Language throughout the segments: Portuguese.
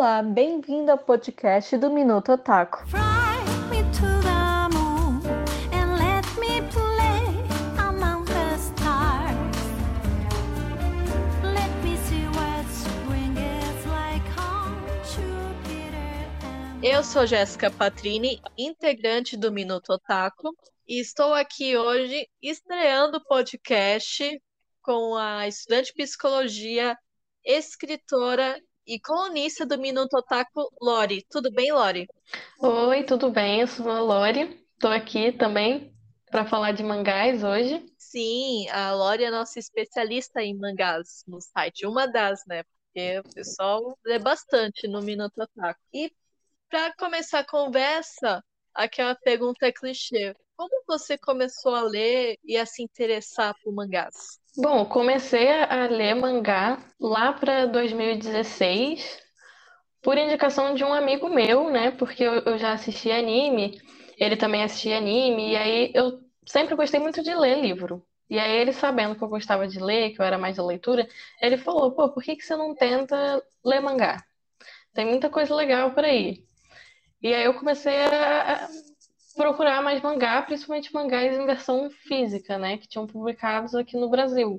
Olá, bem-vindo ao podcast do Minuto Otaku. Eu sou Jéssica Patrini, integrante do Minuto Otaku, e estou aqui hoje estreando o podcast com a estudante de psicologia, escritora e colunista do Minuto Otaku, Lori. Tudo bem, Lori? Oi, tudo bem? Eu sou a Lori. Estou aqui também para falar de mangás hoje. Sim, a Lori é nossa especialista em mangás no site, uma das, né? Porque o pessoal lê bastante no Minuto Otaku. E para começar a conversa, aquela pergunta é clichê. Como você começou a ler e a se interessar por mangás? Bom, comecei a ler mangá lá para 2016, por indicação de um amigo meu, né? Porque eu, eu já assisti anime, ele também assistia anime, e aí eu sempre gostei muito de ler livro. E aí ele, sabendo que eu gostava de ler, que eu era mais da leitura, ele falou, pô, por que que você não tenta ler mangá? Tem muita coisa legal por aí. E aí eu comecei a procurar mais mangá, principalmente mangás em versão física, né, que tinham publicados aqui no Brasil.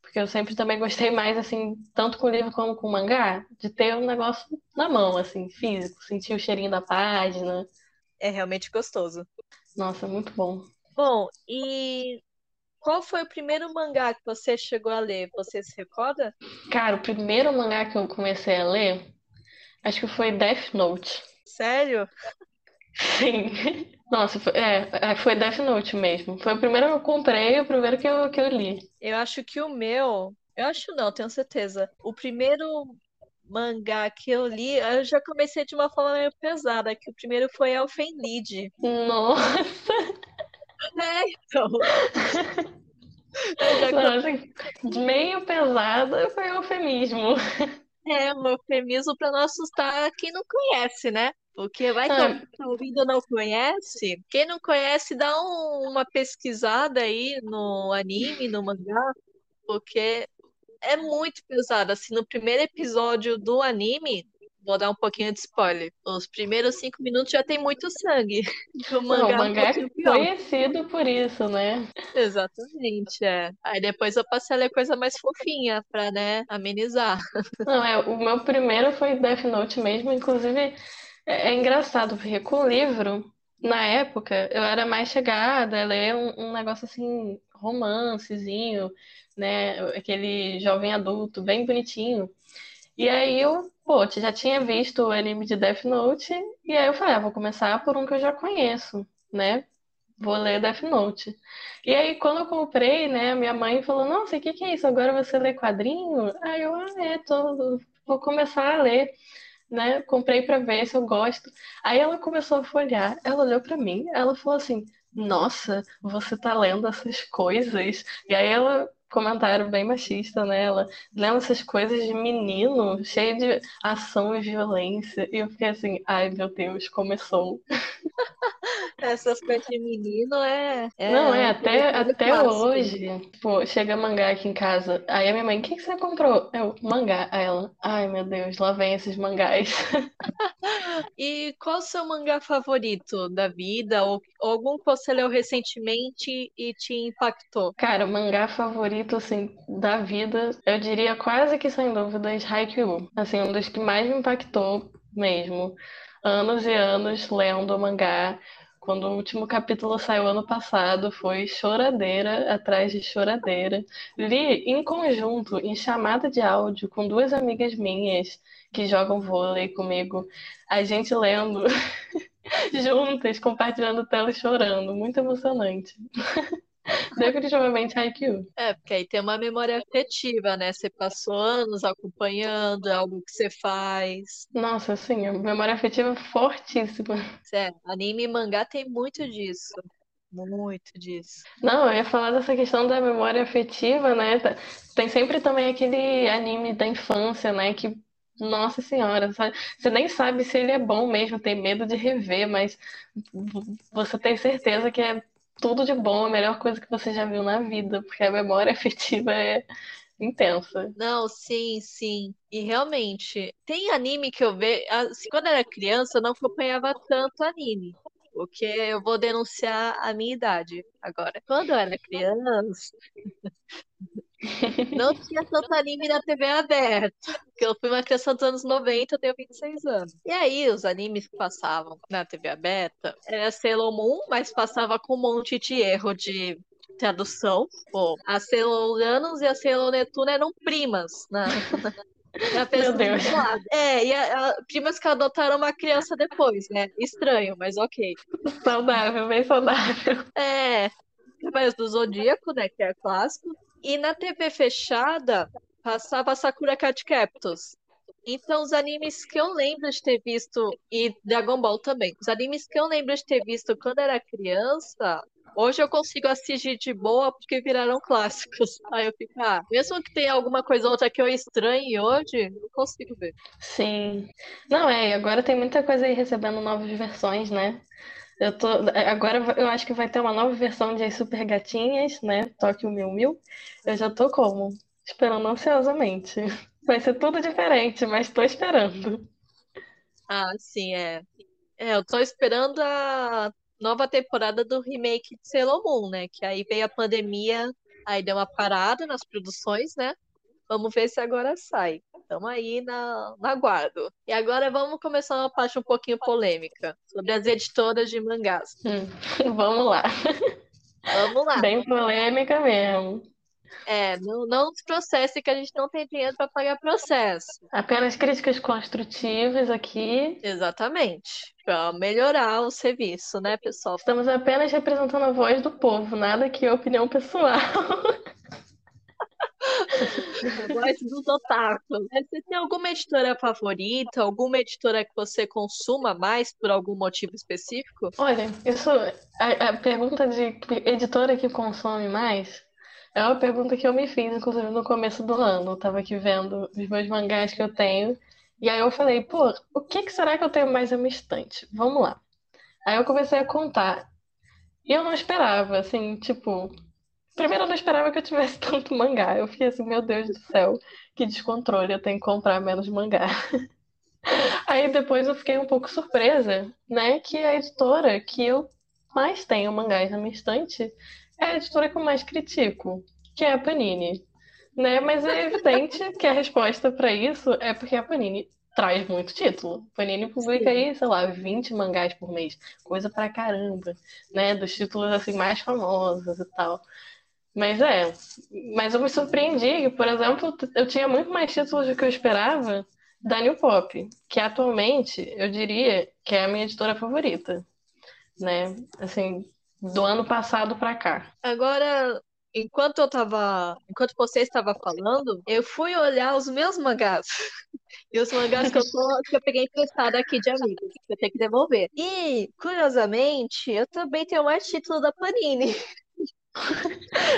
Porque eu sempre também gostei mais, assim, tanto com livro como com mangá, de ter um negócio na mão, assim, físico, sentir o cheirinho da página. É realmente gostoso. Nossa, muito bom. Bom, e qual foi o primeiro mangá que você chegou a ler? Você se recorda? Cara, o primeiro mangá que eu comecei a ler, acho que foi Death Note. Sério? Sim. Nossa, foi, é, é, foi Death Note mesmo. Foi o primeiro que eu comprei, o primeiro que eu, que eu li. Eu acho que o meu. Eu acho não, tenho certeza. O primeiro mangá que eu li, eu já comecei de uma forma meio pesada, que o primeiro foi Elfen Lied. Nossa! É, então. Nossa, meio pesada foi eufemismo. É, um eufemismo para não assustar quem não conhece, né? Porque vai que ah. tá ouvindo não conhece. Quem não conhece, dá um, uma pesquisada aí no anime, no mangá, porque é muito pesado. Assim, no primeiro episódio do anime, vou dar um pouquinho de spoiler. Os primeiros cinco minutos já tem muito sangue. O mangá, não, o mangá é, um é conhecido por isso, né? Exatamente, é. Aí depois eu passei a ler coisa mais fofinha pra, né, amenizar. Não, é, o meu primeiro foi Death Note mesmo, inclusive é, é engraçado, porque com o livro, na época, eu era mais chegada a ler um, um negócio assim, romancezinho, né? Aquele jovem adulto, bem bonitinho. E aí eu, pô, já tinha visto o anime de Death Note, e aí eu falei, ah, vou começar por um que eu já conheço, né? Vou ler Death Note. E aí, quando eu comprei, né, minha mãe falou, nossa, o que que é isso? Agora você lê quadrinho? Aí eu, ah, é, tô, vou começar a ler né? Comprei para ver se eu gosto. Aí ela começou a folhear, ela olhou para mim, ela falou assim: "Nossa, você tá lendo essas coisas?" E aí ela comentário bem machista nela, lendo essas coisas de menino, cheio de ação e violência. E eu fiquei assim, ai meu Deus, começou. Essas coisas de menino é. é Não, é, até, até hoje. Pô, chega mangá aqui em casa. Aí a minha mãe, o que, que você comprou? Eu, mangá. Aí ela, ai meu Deus, lá vem esses mangás. e qual o seu mangá favorito da vida? Ou, ou algum que você leu recentemente e te impactou? Cara, o mangá favorito, assim, da vida, eu diria quase que sem dúvidas Haikyuu. Assim, um dos que mais me impactou mesmo anos e anos lendo mangá. Quando o último capítulo saiu ano passado, foi choradeira atrás de choradeira. Li em conjunto, em chamada de áudio, com duas amigas minhas que jogam vôlei comigo. A gente lendo juntas, compartilhando tela e chorando. Muito emocionante. Definitivamente Haikyuu. É, porque aí tem uma memória afetiva, né? Você passou anos acompanhando, é algo que você faz. Nossa, sim, a memória afetiva fortíssima. É, anime e mangá tem muito disso. Muito disso. Não, eu ia falar dessa questão da memória afetiva, né? Tá, tem sempre também aquele anime da infância, né? Que, nossa senhora, sabe? você nem sabe se ele é bom mesmo, tem medo de rever, mas você tem certeza que é tudo de bom, a melhor coisa que você já viu na vida, porque a memória afetiva é, intensa. Não, sim, sim. E realmente, tem anime que eu vejo. Assim, quando eu era criança, eu não acompanhava tanto anime. Porque eu vou denunciar a minha idade agora. Quando eu era criança, não tinha tanto anime na TV aberta. Porque eu fui uma criança dos anos 90, eu tenho 26 anos. E aí, os animes que passavam na TV aberta era Sailor Moon, mas passava com um monte de erro de tradução. Pô, a Sailor Uranus e a Sailor Netuno eram primas na, na Meu Deus. É, e a, a, primas que adotaram uma criança depois, né? Estranho, mas ok. Saudável, bem saudável. É, Cavaleiros do Zodíaco, né? Que é clássico. E na TV fechada passava Sakura Card Captors. Então, os animes que eu lembro de ter visto, e Dragon Ball também, os animes que eu lembro de ter visto quando era criança, hoje eu consigo assistir de boa porque viraram clássicos. Aí eu fico, ah, mesmo que tenha alguma coisa ou outra que eu estranhe hoje, eu consigo ver. Sim. Não, é, agora tem muita coisa aí recebendo novas versões, né? Eu tô, agora eu acho que vai ter uma nova versão de As Super Gatinhas, né? Tóquio Mil Mil. Eu já tô como? Esperando ansiosamente. Vai ser tudo diferente, mas tô esperando. Ah, sim, é. É, eu tô esperando a nova temporada do remake de Sailor Moon, né? Que aí veio a pandemia, aí deu uma parada nas produções, né? Vamos ver se agora sai. Estamos aí na, na aguardo. E agora vamos começar uma parte um pouquinho polêmica sobre as editoras de mangás. Hum, vamos lá. Vamos lá. Bem polêmica mesmo. É, não, não processe que a gente não tem dinheiro para pagar processo. Apenas críticas construtivas aqui. Exatamente. Para melhorar o serviço, né, pessoal? Estamos apenas representando a voz do povo, nada que opinião pessoal. voz dos otakus. Você tem alguma editora favorita? Alguma editora que você consuma mais por algum motivo específico? Olha, isso, a, a pergunta de editora que consome mais é uma pergunta que eu me fiz, inclusive, no começo do ano. Eu tava aqui vendo os meus mangás que eu tenho. E aí eu falei, pô, o que, que será que eu tenho mais na minha estante? Vamos lá. Aí eu comecei a contar. E eu não esperava, assim, tipo, Primeiro, eu não esperava que eu tivesse tanto mangá. Eu fiquei assim, meu Deus do céu, que descontrole, eu tenho que comprar menos mangá. Aí depois eu fiquei um pouco surpresa, né? Que a editora que eu mais tenho mangás na minha estante é a editora que eu mais critico, que é a Panini. Né? Mas é evidente que a resposta para isso é porque a Panini traz muito título. Panini publica Sim. aí, sei lá, 20 mangás por mês, coisa pra caramba, né? Dos títulos assim mais famosos e tal. Mas é, mas eu me surpreendi, por exemplo, eu tinha muito mais títulos do que eu esperava da New Pop, que atualmente eu diria que é a minha editora favorita, né? Assim, do ano passado para cá. Agora, enquanto eu tava, enquanto você estava falando, eu fui olhar os meus mangás. E os mangás que eu, tô, que eu peguei emprestado aqui de amigos, que eu tenho que devolver. E, curiosamente, eu também tenho mais título da Panini.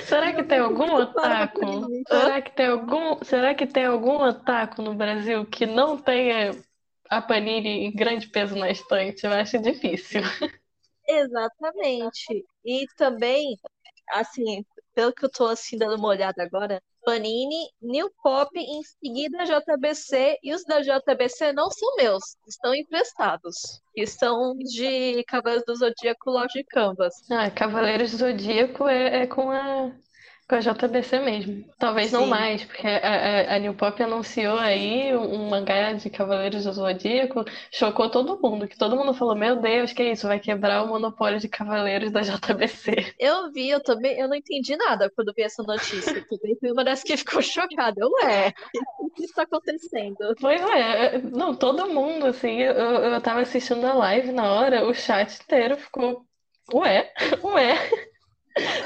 Será que tem algum otaku? Será que tem algum, será que tem algum otaku no Brasil que não tenha a Panini em grande peso na estante? Eu acho difícil. Exatamente. E também, assim, pelo que eu tô assim dando uma olhada agora, Panini, New Pop, em seguida JBC, e os da JBC não são meus, estão emprestados. Que são de Cavaleiros do Zodíaco Loja Canvas. Ah, Cavaleiros do Zodíaco é, é com a com a JBC mesmo. Talvez Sim. não mais, porque a, a, a, New Pop anunciou aí um mangá de Cavaleiros do Zodíaco, chocou todo mundo, que todo mundo falou, meu Deus, que isso, vai quebrar o monopólio de Cavaleiros da JBC. Eu vi, eu também, eu não entendi nada quando vi essa notícia. Eu também fui uma das que ficou chocada. Ué, o que está acontecendo? Pois é, não, todo mundo, assim, eu, eu tava assistindo a live na hora, o chat inteiro ficou, ué, ué.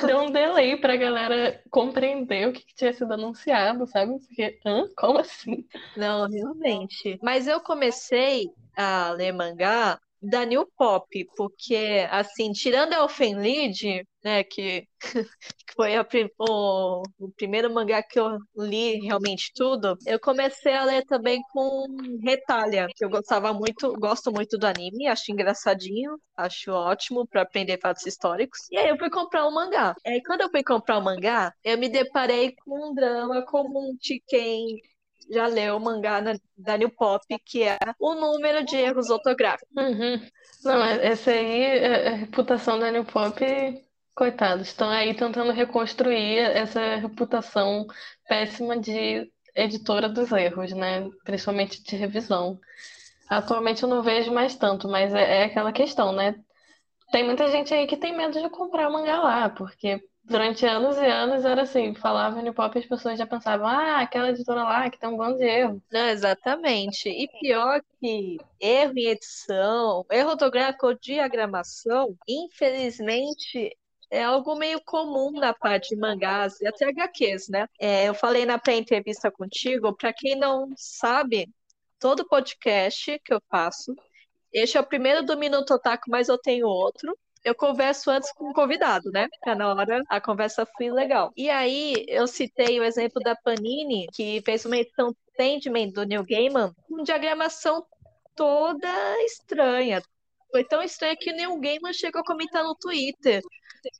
Deu um delay pra galera compreender o que, que tinha sido anunciado, sabe? Porque, hã? Como assim? Não, realmente. Mas eu comecei a ler mangá da New Pop, porque, assim, tirando a Elfen Lied, né? Que, que foi a, o, o, primeiro mangá que eu li realmente tudo. Eu comecei a ler também com Retalha, que eu gostava muito, gosto muito do anime, acho engraçadinho, acho ótimo para aprender fatos históricos. E aí eu fui comprar um mangá. E aí quando eu fui comprar o um mangá, eu me deparei com um drama comum de quem já leu o mangá da New Pop, que é o número de erros ortográficos. Uhum. Não, essa aí, é, a reputação da New Pop, coitados, estão aí tentando reconstruir essa reputação péssima de editora dos erros, né? Principalmente de revisão. Atualmente eu não vejo mais tanto, mas é, é aquela questão, né? Tem muita gente aí que tem medo de comprar mangá lá, porque durante anos e anos era assim, falava no pop e as pessoas já pensavam, ah, aquela editora lá que tem um bando de erro. Não, exatamente. E pior que erro em edição, erro ortográfico ou diagramação, infelizmente é algo meio comum na parte de mangás e até HQs, né? É, eu falei na pré-entrevista contigo, para quem não sabe, todo podcast que eu faço, este é o primeiro do Minuto Otaku, mas eu tenho outro, eu converso antes com o convidado, né? Pra na hora a conversa flui legal. E aí eu citei o exemplo da Panini, que fez uma edição Sandman do Neil Gaiman, com diagramação toda estranha. Foi tão estranha que o Neil Gaiman chegou a comentar no Twitter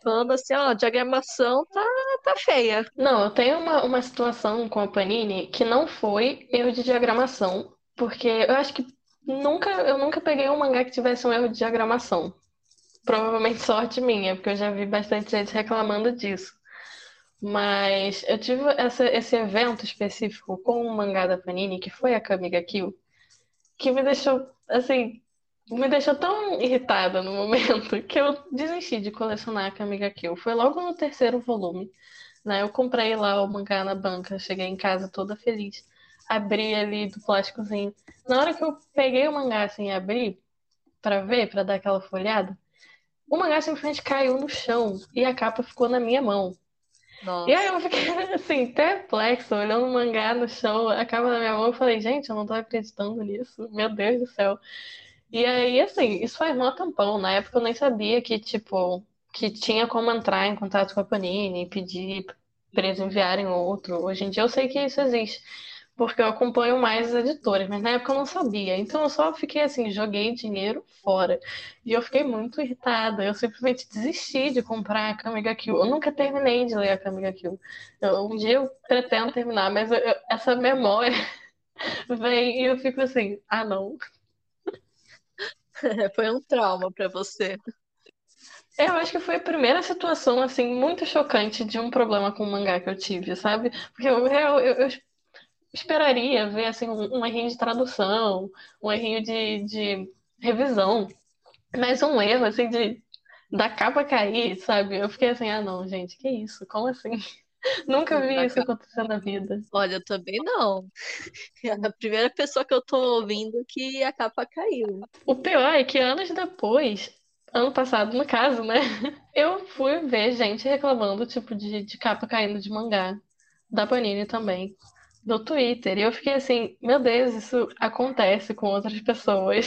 falando assim, ó, diagramação tá, tá feia. Não, eu tenho uma, uma situação com a Panini que não foi erro de diagramação, porque eu acho que nunca, eu nunca peguei um mangá que tivesse um erro de diagramação. Provavelmente sorte minha, porque eu já vi bastante gente reclamando disso. Mas eu tive essa, esse evento específico com o mangá da Panini, que foi a Kamiga Kill, que me deixou, assim, me deixou tão irritada no momento que eu desisti de colecionar a Kamiga Kill. Foi logo no terceiro volume, né? Eu comprei lá o mangá na banca, cheguei em casa toda feliz, abri ali do plásticozinho. Na hora que eu peguei o mangá assim e abri para ver, para dar aquela folhada, o mangá simplesmente caiu no chão e a capa ficou na minha mão. Nossa. E aí eu fiquei assim, perplexo, olhando o mangá no chão, a capa na minha mão, eu falei, gente, eu não tô acreditando nisso, meu Deus do céu. E aí, assim, isso faz mó tampão. Na época eu nem sabia que, tipo, que tinha como entrar em contato com a Panini e pedir pra eles enviarem outro. Hoje em dia eu sei que isso existe porque eu acompanho mais as editoras, mas na época eu não sabia. Então eu só fiquei assim, joguei dinheiro fora. E eu fiquei muito irritada. Eu simplesmente desisti de comprar a Kamiga Kill. Eu nunca terminei de ler a Kamiga Kill. Eu, um dia eu pretendo terminar, mas eu, essa memória vem e eu fico assim, ah não. Foi um trauma para você. Eu acho que foi a primeira situação, assim, muito chocante de um problema com o mangá que eu tive, sabe? Porque eu, eu, eu esperaria ver assim, um, um errinho de tradução, um errinho de, de revisão, mas um erro assim de da capa cair, sabe? Eu fiquei assim, ah não, gente, que isso? Como assim? Nunca vi isso acontecer na vida. Olha, eu também não. É a primeira pessoa que eu tô ouvindo que a capa caiu. O pior é que anos depois, ano passado, no caso, né? Eu fui ver gente reclamando, tipo, de, de capa caindo de mangá. Da Panini também no Twitter. E eu fiquei assim, meu Deus, isso acontece com outras pessoas.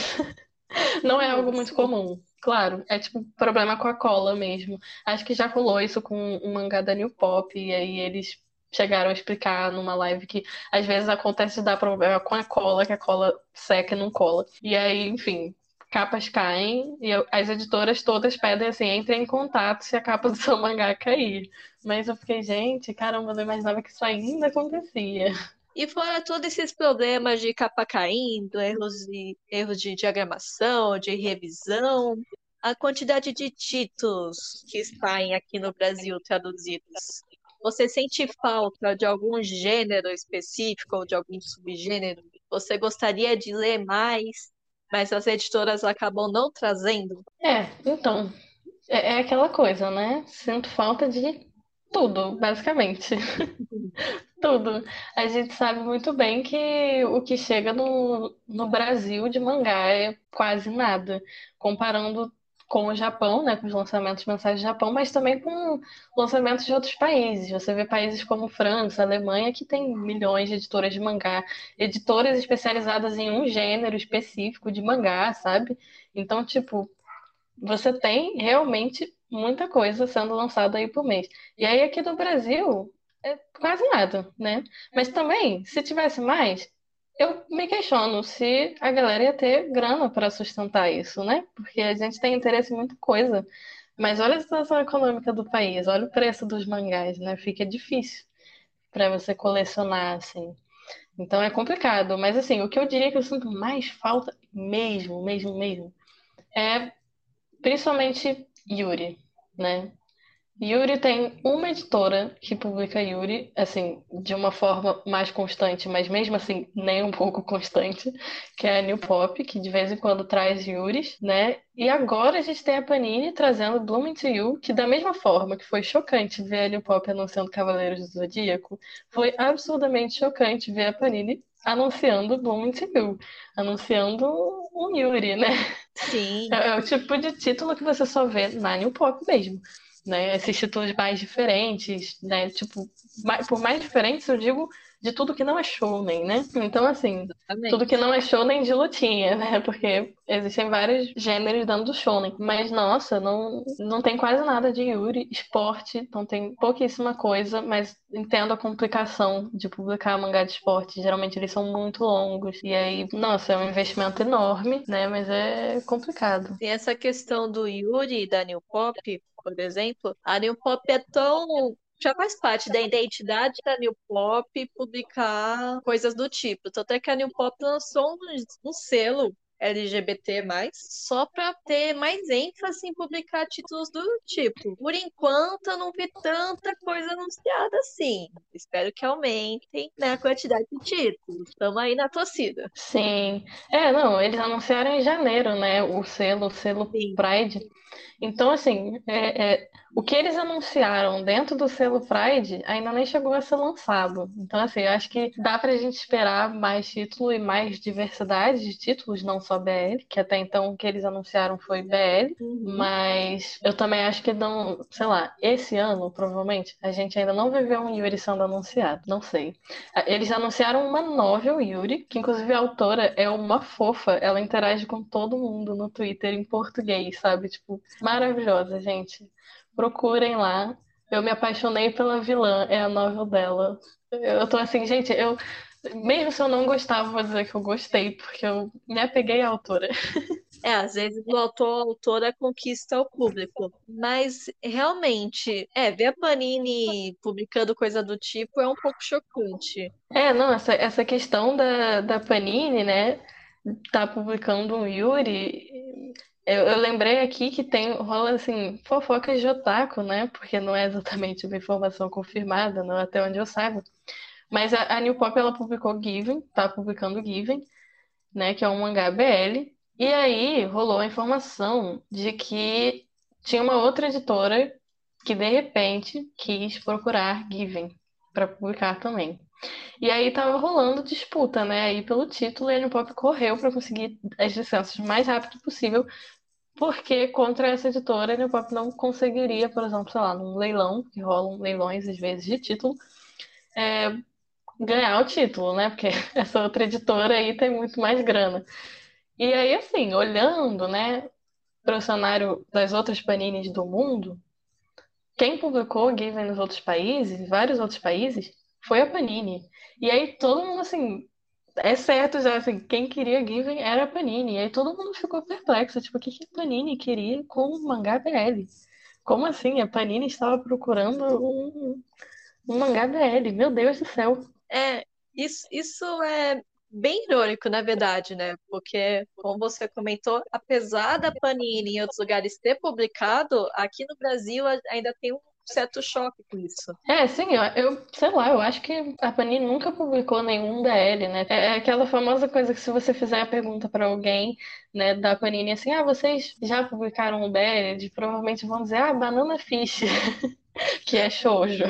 Não é algo muito comum. Claro, é tipo problema com a cola mesmo. Acho que já rolou isso com um mangá da New Pop, e aí eles chegaram a explicar numa live que às vezes acontece de dar problema com a cola, que a cola seca e não cola. E aí, enfim, capas caem e eu, as editoras todas pedem assim, entre em contato se a capa do seu mangá cair. Mas eu fiquei, gente, caramba, não imaginava que isso ainda acontecia. E fora todos esses problemas de capa caindo, erros de, erros de diagramação, de revisão, a quantidade de títulos que saem aqui no Brasil traduzidos. Você sente falta de algum gênero específico ou de algum subgênero? Você gostaria de ler mais? mas as editoras acabam não trazendo. É, então, é, é aquela coisa, né? Sinto falta de tudo, basicamente. tudo. A gente sabe muito bem que o que chega no, no Brasil de mangá é quase nada, comparando com o Japão, né, com os lançamentos mensais do Japão, mas também com lançamentos de outros países. Você vê países como França, Alemanha, que tem milhões de editoras de mangá, editoras especializadas em um gênero específico de mangá, sabe? Então, tipo, você tem realmente muita coisa sendo lançada aí por mês. E aí aqui do Brasil é quase nada, né? Mas também, se tivesse mais, eu me questiono se a galera ia ter grana para sustentar isso, né? Porque a gente tem interesse em muita coisa. Mas olha a situação econômica do país, olha o preço dos mangás, né? Fica difícil para você colecionar, assim. Então é complicado. Mas assim, o que eu diria que eu sinto mais falta mesmo, mesmo, mesmo, é principalmente Yuri, né? Yuri tem uma editora que publica Yuri, assim, de uma forma mais constante, mas mesmo assim nem um pouco constante, que é a New Pop, que de vez em quando traz Yuris, né? E agora a gente tem a Panini trazendo Blooming to You, que da mesma forma que foi chocante ver a New Pop anunciando Cavaleiros do Zodíaco, foi absurdamente chocante ver a Panini anunciando Blooming to You, anunciando um Yuri, né? Sim. É, é o tipo de título que você só vê na New Pop mesmo né? Esses títulos mais diferentes, né? Tipo, mais, por mais diferentes, eu digo de tudo que não é shounen, né? Então, assim, Exatamente. tudo que não é shounen de lutinha, né? Porque existem vários gêneros dentro do shounen. Mas, nossa, não, não tem quase nada de Yuri. Esporte, não tem pouquíssima coisa, mas entendo a complicação de publicar mangá de esporte. Geralmente eles são muito longos. E aí, nossa, é um investimento enorme, né? Mas é complicado. E essa questão do Yuri e da New Pop, por exemplo, a New Pop é tão já faz parte da identidade da New Pop publicar coisas do tipo. Tanto é que a New Pop lançou um, um selo LGBT+, só para ter mais ênfase em publicar títulos do tipo. Por enquanto, eu não vi tanta coisa anunciada assim. Espero que aumentem né, a quantidade de títulos. Estamos aí na torcida. Sim. É, não, eles anunciaram em janeiro, né, o selo, o selo Sim. Pride. Então, assim, é, é, o que eles anunciaram dentro do selo Pride ainda nem chegou a ser lançado. Então, assim, eu acho que dá pra gente esperar mais título e mais diversidade de títulos, não só BL, que até então o que eles anunciaram foi BL, Uhum. mas eu também acho que não, sei lá, esse ano, provavelmente, a gente ainda não vai ver um Yuri sendo anunciado, não sei. Eles anunciaram uma novel Yuri, que inclusive a autora é uma fofa, ela interage com todo mundo no Twitter em português, sabe? Tipo, maravilhosa, gente. Procurem lá. Eu me apaixonei pela vilã, é a novel dela. Eu tô assim, gente, eu mesmo se eu não gostava, vou dizer que eu gostei, porque eu me apeguei à autora. É, às vezes o autor ou a autora conquista o público, mas realmente, é, ver a Panini publicando coisa do tipo é um pouco chocante. É, não, essa, essa questão da, da Panini, né, tá publicando um Yuri, eu, eu lembrei aqui que tem, rola assim, fofocas de otaku, né, porque não é exatamente uma informação confirmada, não até onde eu saiba, mas a, a New Pop, ela publicou Given, tá publicando Given, né, que é um mangá BL, e aí rolou a informação de que tinha uma outra editora que de repente quis procurar Given para publicar também. E aí tava rolando disputa, né? Aí pelo título, e New Pop correu para conseguir as licenças o mais rápido possível, porque contra essa editora, New Pop não conseguiria, por exemplo, sei lá, num leilão, que rolam leilões às vezes de título, é, ganhar o título, né? Porque essa outra editora aí tem muito mais grana. E aí, assim, olhando, né, para o cenário das outras panines do mundo, quem publicou Given nos outros países, vários outros países, foi a Panini. E aí todo mundo, assim, é certo já, assim, quem queria Given era a Panini. E aí todo mundo ficou perplexo, tipo, o que que a Panini queria com o mangá BL? Como assim? A Panini estava procurando um, um mangá BL? Meu Deus do céu. É, isso, isso é bem irônico, na verdade, né? Porque, como você comentou, apesar da Panini em outros lugares ter publicado, aqui no Brasil ainda tem um certo choque com isso. É, sim, eu, eu sei lá, eu acho que a Panini nunca publicou nenhum DL, né? É, é aquela famosa coisa que se você fizer a pergunta para alguém, né, da Panini assim, ah, vocês já publicaram um BL? Eles provavelmente vão dizer, ah, Banana Fish, que é shoujo.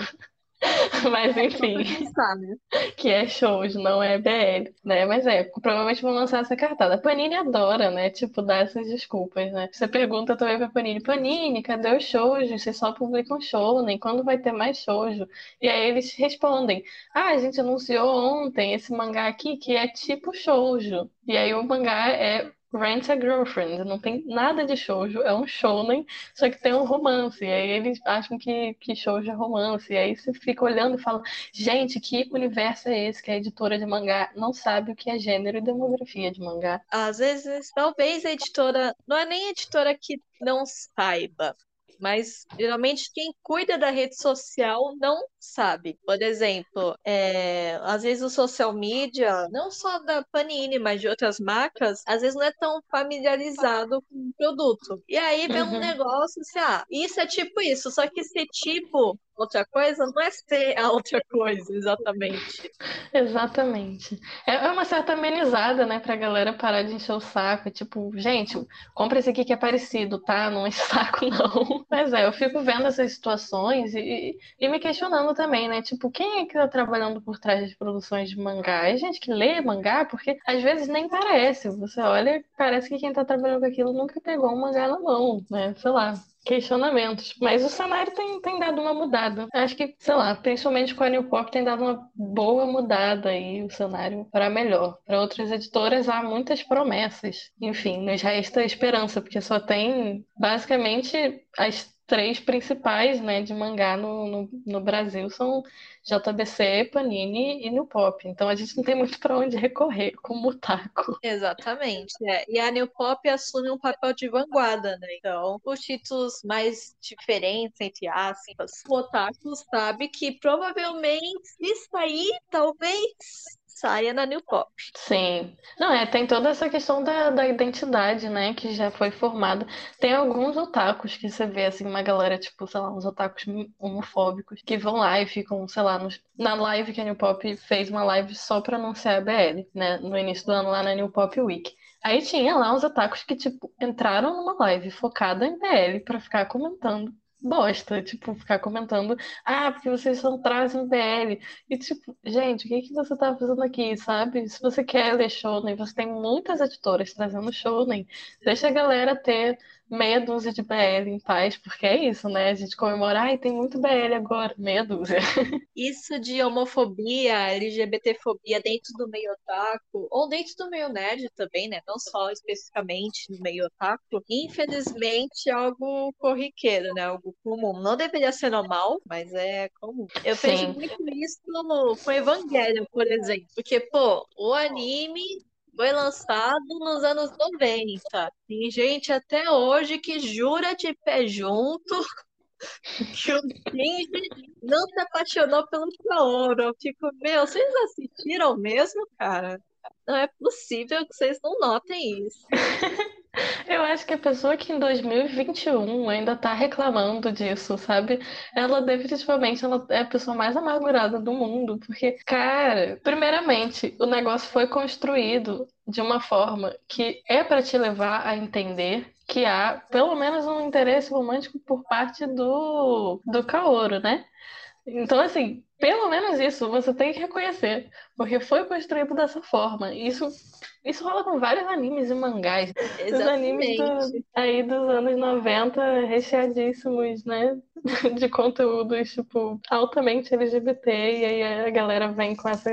Mas enfim, Pensar, né? que é shoujo, não é BL, né? Mas é, provavelmente vão lançar essa cartada. A Panini adora, né? Tipo, dar essas desculpas, né? Você pergunta também pra Panini, Panini, cadê o shoujo? Vocês só publicam shounen, quando vai ter mais shoujo? E aí eles respondem, ah, a gente anunciou ontem esse mangá aqui que é tipo shoujo. E aí o mangá é Rent a Girlfriend. Não tem nada de shoujo, é um shounen, só que tem um romance. E aí eles acham que, que shoujo é romance. E aí você fica olhando e fala, gente, que universo é esse que a editora de mangá não sabe o que é gênero e demografia de mangá? Às vezes, talvez a editora, não é nem a editora que não saiba, mas geralmente quem cuida da rede social não sabe. Por exemplo, é, às vezes o social media, não só da Panini, mas de outras marcas, às vezes não é tão familiarizado com o produto. E aí vem um Uhum. negócio assim, ah, isso é tipo isso, só que ser tipo outra coisa não é ser a outra coisa, exatamente. Exatamente. É é uma certa amenizada, né, pra galera parar de encher o saco. Tipo, gente, compra esse aqui que é parecido, tá? Não o saco, não. Mas é, eu fico vendo essas situações e, e me questionando também, né? Tipo, quem é que tá trabalhando por trás das produções de mangá? É gente que lê mangá? Porque às vezes nem parece. Você olha, parece que quem tá trabalhando com aquilo nunca pegou um mangá na mão, né? Sei lá. Questionamentos. Mas o cenário tem, tem dado uma mudada. Acho que, sei lá, principalmente com a New Pop tem dado uma boa mudada aí o cenário para melhor. Para outras editoras há muitas promessas. Enfim, nos resta esperança, porque só tem basicamente as três principais, né, de mangá no, no, no Brasil são JBC, Panini e New Pop. Então a gente não tem muito para onde recorrer como otaku. Exatamente. é. E a New Pop assume um papel de vanguarda, né? Então, os títulos mais diferentes, entre aspas, o Otaku sabe que provavelmente, se sair, talvez saia na New Pop. Sim. Não, é, tem toda essa questão da, da identidade, né, que já foi formada. Tem alguns otakus que você vê, assim, uma galera, tipo, sei lá, uns otakus homofóbicos, que vão lá e ficam, sei lá, nos- na live que a New Pop fez uma live só pra anunciar a BL, né, no início do ano lá na New Pop Week. Aí tinha lá uns otakus que, tipo, entraram numa live focada em BL pra ficar comentando bosta, tipo, ficar comentando, ah, porque vocês só trazem BL. E tipo, gente, o que que você tá fazendo aqui, sabe? Se você quer ler shounen, você tem muitas editoras trazendo shounen. Deixa a galera ter meia dúzia de BL em paz, porque é isso, né? A gente comemora, ai, tem muito BL agora, meia dúzia. Isso de homofobia, LGBTfobia dentro do meio otaku, ou dentro do meio nerd também, né? Não só especificamente no meio otaku, infelizmente é algo corriqueiro, né? Algo comum. Não deveria ser normal, mas é comum. Eu Sim. vejo muito isso com Evangelion, por exemplo. Porque, pô, o anime foi lançado nos anos 90. Tem gente até hoje que jura de pé junto que o Shinji não se apaixonou pelo Kaoru. Eu fico, meu, vocês assistiram mesmo, cara? Não é possível que vocês não notem isso. Eu acho que a pessoa que em 2021 ainda tá reclamando disso, sabe? Ela definitivamente ela é a pessoa mais amargurada do mundo, porque, cara, primeiramente, o negócio foi construído de uma forma que é pra te levar a entender que há pelo menos um interesse romântico por parte do do Kaoru, né? Então, assim, pelo menos isso você tem que reconhecer, porque foi construído dessa forma. Isso, isso rola com vários animes e mangás. Os animes do- Exatamente. aí dos anos 90, recheadíssimos, né? De conteúdos, tipo, altamente LGBT, e aí a galera vem com essa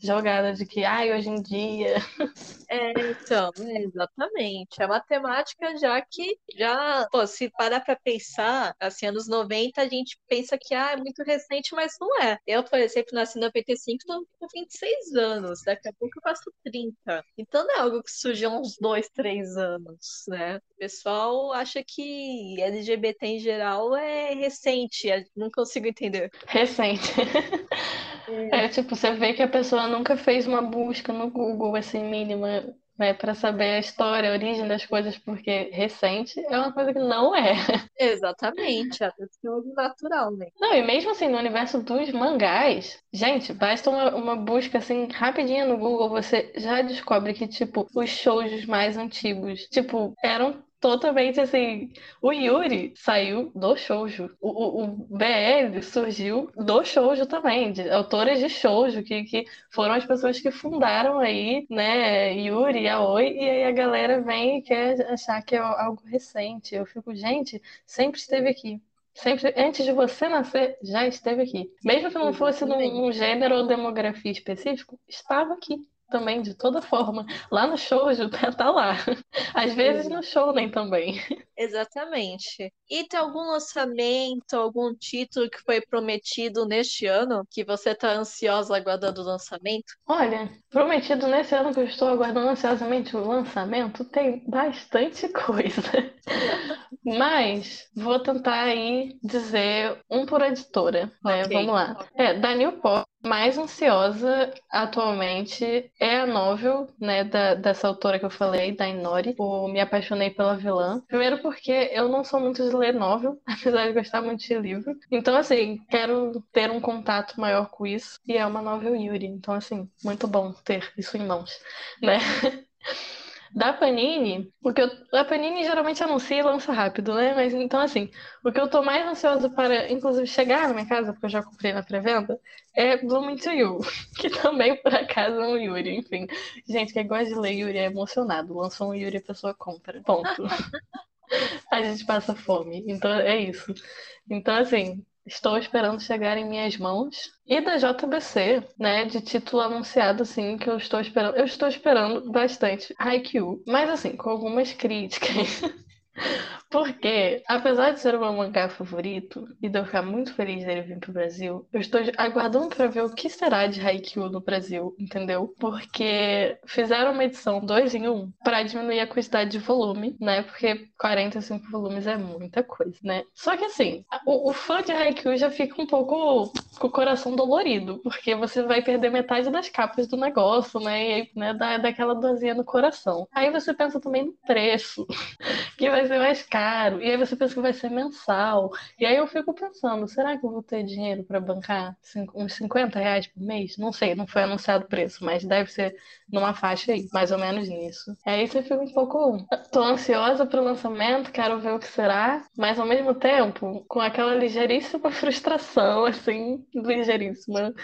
jogada de que, ai, hoje em dia. É, então, é, exatamente. A matemática, já que já, pô, se parar pra pensar, assim, anos 90, a gente pensa que ah, é muito recente, mas não é. Eu, por exemplo, nasci em 95, tô com 26 anos, daqui a pouco eu faço 30. Então não é algo que surgiu há uns 2, 3 anos, né? O pessoal acha que LGBT em geral é recente, eu não consigo entender. Recente. É, tipo, você vê que a pessoa nunca fez uma busca no Google, assim, mínima, né, pra saber a história, a origem das coisas, porque recente é uma coisa que não é. Exatamente, até porque é natural, né? Não, e mesmo assim, no universo dos mangás, gente, basta uma, uma busca assim rapidinha no Google, você já descobre que, tipo, os shoujos mais antigos, tipo, eram totalmente assim. O Yuri saiu do shoujo. O, o, o BL surgiu do shoujo também, de autores de shoujo, que, que foram as pessoas que fundaram aí, né, Yuri, Aoi, e aí a galera vem e quer achar que é algo recente. Eu fico, gente, sempre esteve aqui. Sempre, antes de você nascer, já esteve aqui. Mesmo que não fosse num, num gênero ou demografia específico, estava aqui. Também, de toda forma. Lá no show, tá lá. Às vezes no show nem também. Exatamente. E tem algum lançamento, algum título que foi prometido neste ano que você tá ansiosa aguardando o lançamento? Olha, prometido nesse ano que eu estou aguardando ansiosamente o lançamento, tem bastante coisa. Mas vou tentar aí dizer um por editora, né? Ok. Vamos lá. É, da New Pop, mais ansiosa atualmente é a novel, né, da, dessa autora que eu falei, da Inori, o Me Apaixonei pela Vilã. Primeiro porque eu não sou muito de ler novel, apesar de gostar muito de livro. Então, assim, quero ter um contato maior com isso, e é uma novel Yuri. Então, assim, muito bom ter isso em mãos, né? Da Panini, porque eu, a Panini geralmente anuncia e lança rápido, né? Mas então, assim, o que eu tô mais ansiosa para, inclusive, chegar na minha casa, porque eu já comprei na pré-venda, é Blooming to You, que também, por acaso, é um Yuri. Enfim, gente, quem gosta de ler Yuri é emocionado. Lançou um Yuri, a pessoa compra. Ponto. a gente passa fome. Então, é isso. Então, assim, Estou esperando chegar em minhas mãos. E da JBC, né, de título anunciado, assim, que eu estou esperando. Eu estou esperando bastante Haikyuu, mas assim, com algumas críticas. Porque, apesar de ser o meu mangá favorito e de eu ficar muito feliz dele vir pro Brasil, eu estou aguardando para ver o que será de Haikyuu no Brasil, entendeu? Porque fizeram uma edição 2 em 1 um, para diminuir a quantidade de volume, né? Porque 45 volumes é muita coisa, né? Só que assim, o, o fã de Haikyuu já fica um pouco com o coração dolorido, porque você vai perder metade das capas do negócio, né? E aí, né, dá, dá aquela dorzinha no coração. Aí você pensa também no preço, que vai ser mais caro. E aí você pensa que vai ser mensal. E aí eu fico pensando, será que eu vou ter dinheiro para bancar uns 50 reais por mês? Não sei, não foi anunciado o preço, mas deve ser numa faixa aí, mais ou menos nisso. Aí você fica um pouco. Tô ansiosa pro lançamento, quero ver o que será, mas ao mesmo tempo, com aquela ligeiríssima frustração, assim, ligeiríssima.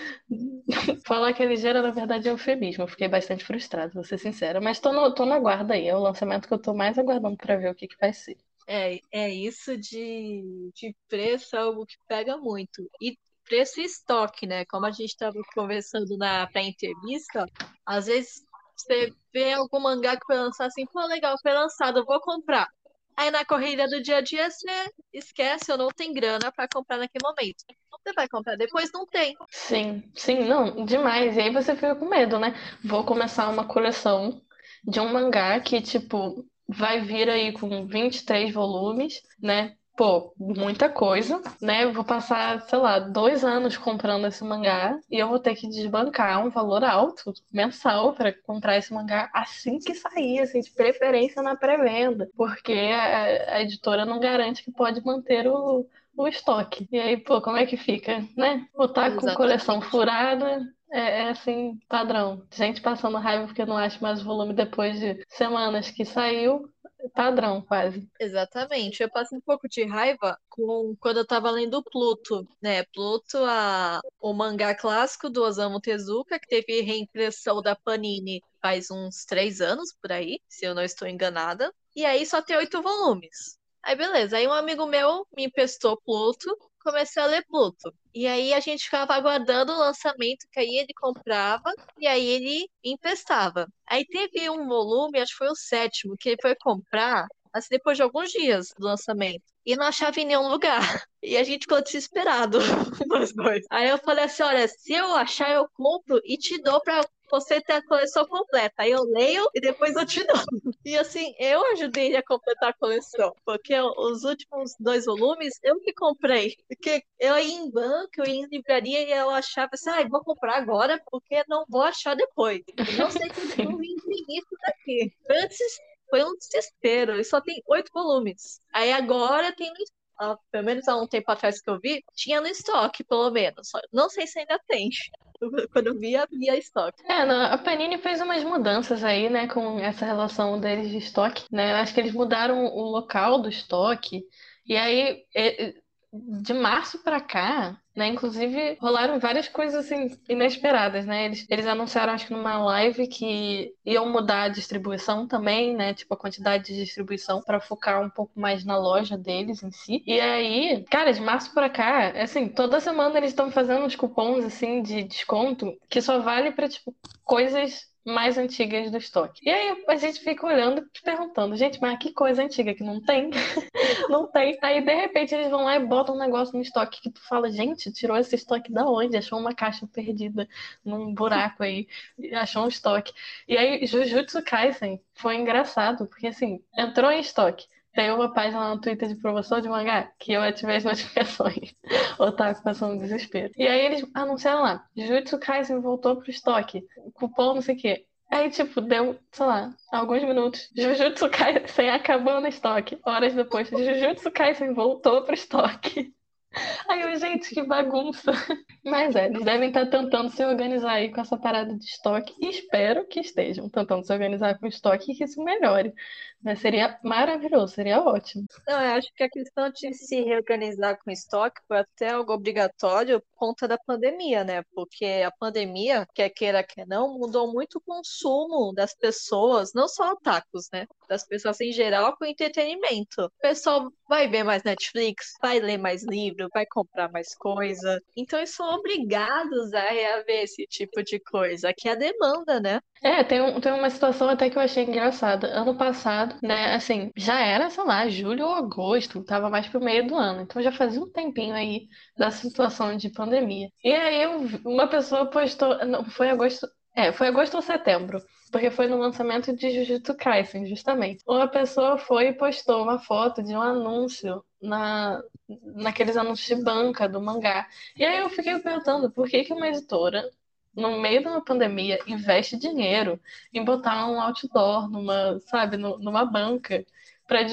Falar que é ligeira, na verdade, é eufemismo. Eu fiquei bastante frustrada, vou ser sincera. Mas tô, no, tô na guarda aí, é o lançamento que eu tô mais aguardando para ver o que, que vai ser. É, é isso de, de preço, é algo que pega muito. E preço e estoque, né? Como a gente estava conversando na pré-entrevista, às vezes você vê algum mangá que foi lançado assim, pô, legal, foi lançado, eu vou comprar. Aí na corrida do dia a dia você esquece ou não tem grana para comprar naquele momento. Você vai comprar depois, não tem. Sim, sim, não, demais. E aí você fica com medo, né? Vou começar uma coleção de um mangá que, tipo, vai vir aí com 23 volumes, né? Pô, muita coisa, né? Eu vou passar, sei lá, dois anos comprando esse mangá e eu vou ter que desbancar um valor alto mensal para comprar esse mangá assim que sair, assim, de preferência na pré-venda, porque a, a editora não garante que pode manter o, o estoque. E aí, pô, como é que fica, né? Botar com Exatamente. coleção furada, é, é, assim, padrão. Gente passando raiva porque não acha mais volume depois de semanas que saiu. Padrão, quase. Exatamente. Eu passei um pouco de raiva com quando eu tava lendo Pluto, né? Pluto, a, o mangá clássico do Osamu Tezuka, que teve reimpressão da Panini faz uns três anos por aí, se eu não estou enganada. E aí só tem oito volumes. Aí beleza, aí um amigo meu me emprestou Pluto, comecei a ler Pluto. E aí a gente ficava aguardando o lançamento, que aí ele comprava e aí ele emprestava. Aí teve um volume, acho que foi o sétimo, que ele foi comprar, assim, depois de alguns dias do lançamento. E não achava em nenhum lugar. E a gente ficou desesperado, nós dois. Aí eu falei assim: olha, se eu achar, eu compro e te dou pra você ter a coleção completa. Aí eu leio e depois eu te dou. E assim, eu ajudei ele a completar a coleção. Porque os últimos dois volumes eu que comprei. Porque eu ia em banco, eu ia em livraria e eu achava assim, ah, vou comprar agora porque não vou achar depois. Eu não sei quando eu vim isso daqui. Antes foi um desespero. E só tem oito volumes. Aí agora tem pelo menos há um tempo atrás que eu vi, tinha no estoque, pelo menos. Não sei se ainda tem. Quando eu vi, havia estoque. É, a Panini fez umas mudanças aí, né, com essa relação deles de estoque, né? Acho que eles mudaram o local do estoque. E aí, de março pra cá, né, inclusive rolaram várias coisas assim inesperadas, né? Eles, eles anunciaram, acho que numa live que iam mudar a distribuição também, né? Tipo a quantidade de distribuição pra focar um pouco mais na loja deles em si. E aí, cara, de março pra cá, assim, toda semana eles estão fazendo uns cupons assim de desconto que só vale pra tipo coisas mais antigas do estoque. E aí a gente fica olhando perguntando, gente, mas que coisa antiga que não tem? não tem. Aí de repente eles vão lá e botam um negócio no estoque que tu fala, gente, tirou esse estoque da onde? Achou uma caixa perdida num buraco aí, achou um estoque. E aí Jujutsu Kaisen foi engraçado, porque assim, entrou em estoque. Tem uma página no Twitter de promoção de mangá que eu ativei as notificações. Otaku passando desespero. E aí eles anunciaram lá: Jujutsu Kaisen voltou pro estoque. Cupom não sei o quê. Aí, tipo, deu, sei lá, alguns minutos. Jujutsu Kaisen acabou no estoque. Horas depois, Jujutsu Kaisen voltou pro estoque. Aí eu, gente, que bagunça. Mas é, eles devem estar tentando se organizar aí com essa parada de estoque. E espero que estejam tentando se organizar com estoque e que isso melhore. Mas seria maravilhoso, seria ótimo. Não, eu acho que a questão de se reorganizar com estoque foi até algo obrigatório por conta da pandemia, né? Porque a pandemia, quer queira, quer não, mudou muito o consumo das pessoas, não só otakus, né? Das pessoas em geral com entretenimento. O pessoal vai ver mais Netflix, vai ler mais livro, vai comprar mais coisa. Então eles são obrigados a reaver esse tipo de coisa, que é a demanda, né? É, tem, um, tem uma situação até que eu achei engraçada. Ano passado, né, assim, já era, sei lá, julho ou agosto, tava mais pro meio do ano. Então já fazia um tempinho aí da situação de pandemia. E aí eu, uma pessoa postou, não, foi agosto, é, foi agosto ou setembro, porque foi no lançamento de Jujutsu Kaisen, justamente. Uma pessoa foi e postou uma foto de um anúncio na, naqueles anúncios de banca do mangá. E aí eu fiquei perguntando por que, que uma editora no meio de uma pandemia, investe dinheiro em botar um outdoor numa, sabe, numa banca para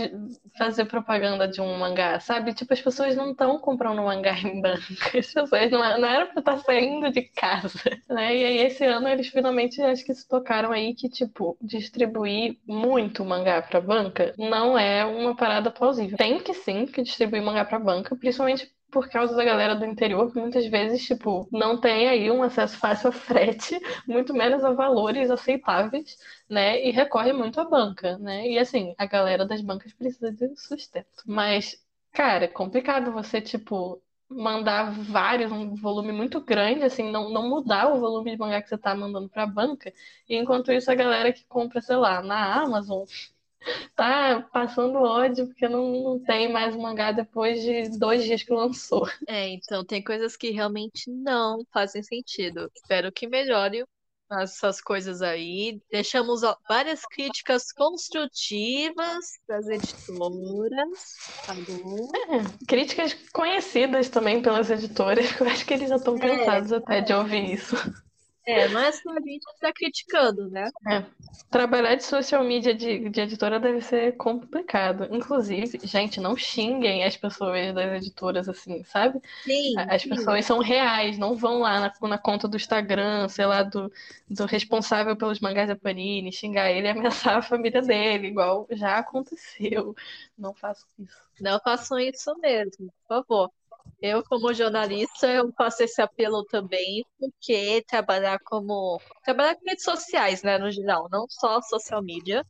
fazer propaganda de um mangá, sabe? Tipo, as pessoas não estão comprando mangá em banca, as pessoas não, não era para estar tá saindo de casa, né? E aí esse ano eles finalmente acho que se tocaram aí que, tipo, distribuir muito mangá para banca não é uma parada plausível. Tem que sim que distribuir mangá para banca, principalmente por causa da galera do interior, que muitas vezes, tipo, não tem aí um acesso fácil a frete, muito menos a valores aceitáveis, né? E recorre muito à banca, né? E assim, a galera das bancas precisa de sustento. Mas, cara, é complicado você, tipo, mandar vários, um volume muito grande, assim, não, não mudar o volume de mangá que você tá mandando pra banca, e enquanto isso a galera que compra, sei lá, na Amazon tá passando ódio porque não, não tem mais mangá depois de dois dias que lançou. É, então tem coisas que realmente não fazem sentido. Espero que melhore essas coisas aí. Deixamos várias críticas construtivas das editoras. Tá? É, críticas conhecidas também pelas editoras. Eu acho que eles já estão é, cansados é, até de ouvir isso. É, não é só a gente que tá criticando, né? É. Trabalhar de social media de, de editora deve ser complicado. Inclusive, gente, não xinguem as pessoas das editoras assim, sabe? Sim. As sim. pessoas são reais, não vão lá na, na, conta do Instagram, sei lá, do, do responsável pelos mangás da Panini, xingar ele e ameaçar a família dele, igual já aconteceu. Não façam isso. Não façam isso mesmo, por favor. Eu, como jornalista, eu faço esse apelo também, porque trabalhar como. Trabalhar com redes sociais, né, no geral, não só social media,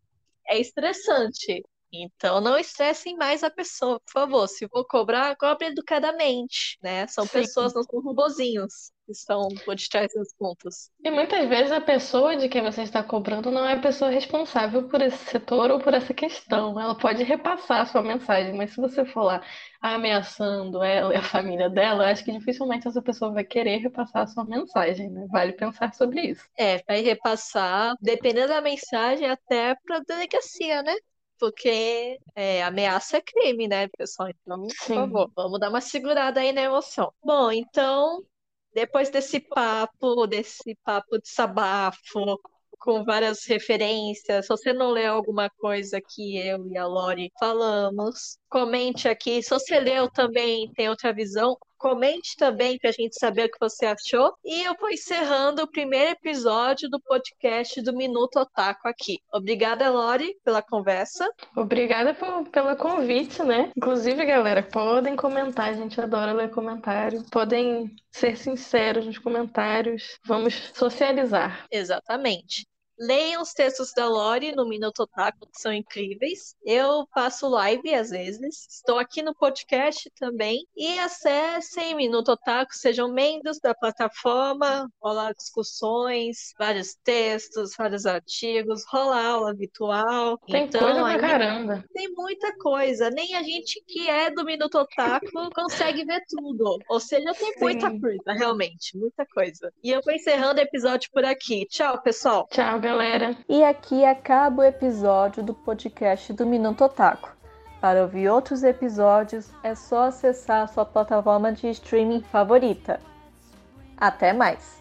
é estressante. Então, não estressem mais a pessoa, por favor. Se for cobrar, cobre educadamente, né? São Sim. pessoas, não são robozinhos que estão por detrás dos pontos. E muitas vezes a pessoa de quem você está cobrando não é a pessoa responsável por esse setor ou por essa questão. Ela pode repassar a sua mensagem, mas se você for lá ameaçando ela e a família dela, acho que dificilmente essa pessoa vai querer repassar a sua mensagem, né? Vale pensar sobre isso. É, vai repassar, dependendo da mensagem, até para delegacia, né? Porque é, ameaça é crime, né, pessoal? Então, por Sim. favor, vamos dar uma segurada aí na emoção. Bom, então, depois desse papo, desse papo de sabafo, com várias referências. Se você não leu alguma coisa que eu e a Lori falamos, comente aqui. Se você leu também, tem outra visão, Comente também para a gente saber o que você achou. E eu vou encerrando o primeiro episódio do podcast do Minuto Otaku aqui. Obrigada, Lori, pela conversa. Obrigada por, pelo convite, né? Inclusive, galera, podem comentar, a gente adora ler comentário. Podem ser sinceros nos comentários. Vamos socializar. Exatamente. Leiam os textos da Lori no Minuto Otaku, que são incríveis. Eu faço live às vezes. Estou aqui no podcast também. E acessem Minuto Otaku, sejam membros da plataforma. Rola discussões, vários textos, vários artigos, rola aula virtual. Tem então, coisa pra caramba. tem muita coisa. Nem a gente que é do Minuto Otaku consegue ver tudo. Ou seja, tem muita Sim. coisa, realmente. Muita coisa. E eu vou encerrando o episódio por aqui. Tchau, pessoal. Tchau, galera. E aqui acaba o episódio do podcast do Minuto Otaku. Para ouvir outros episódios, é só acessar a sua plataforma de streaming favorita. Até mais!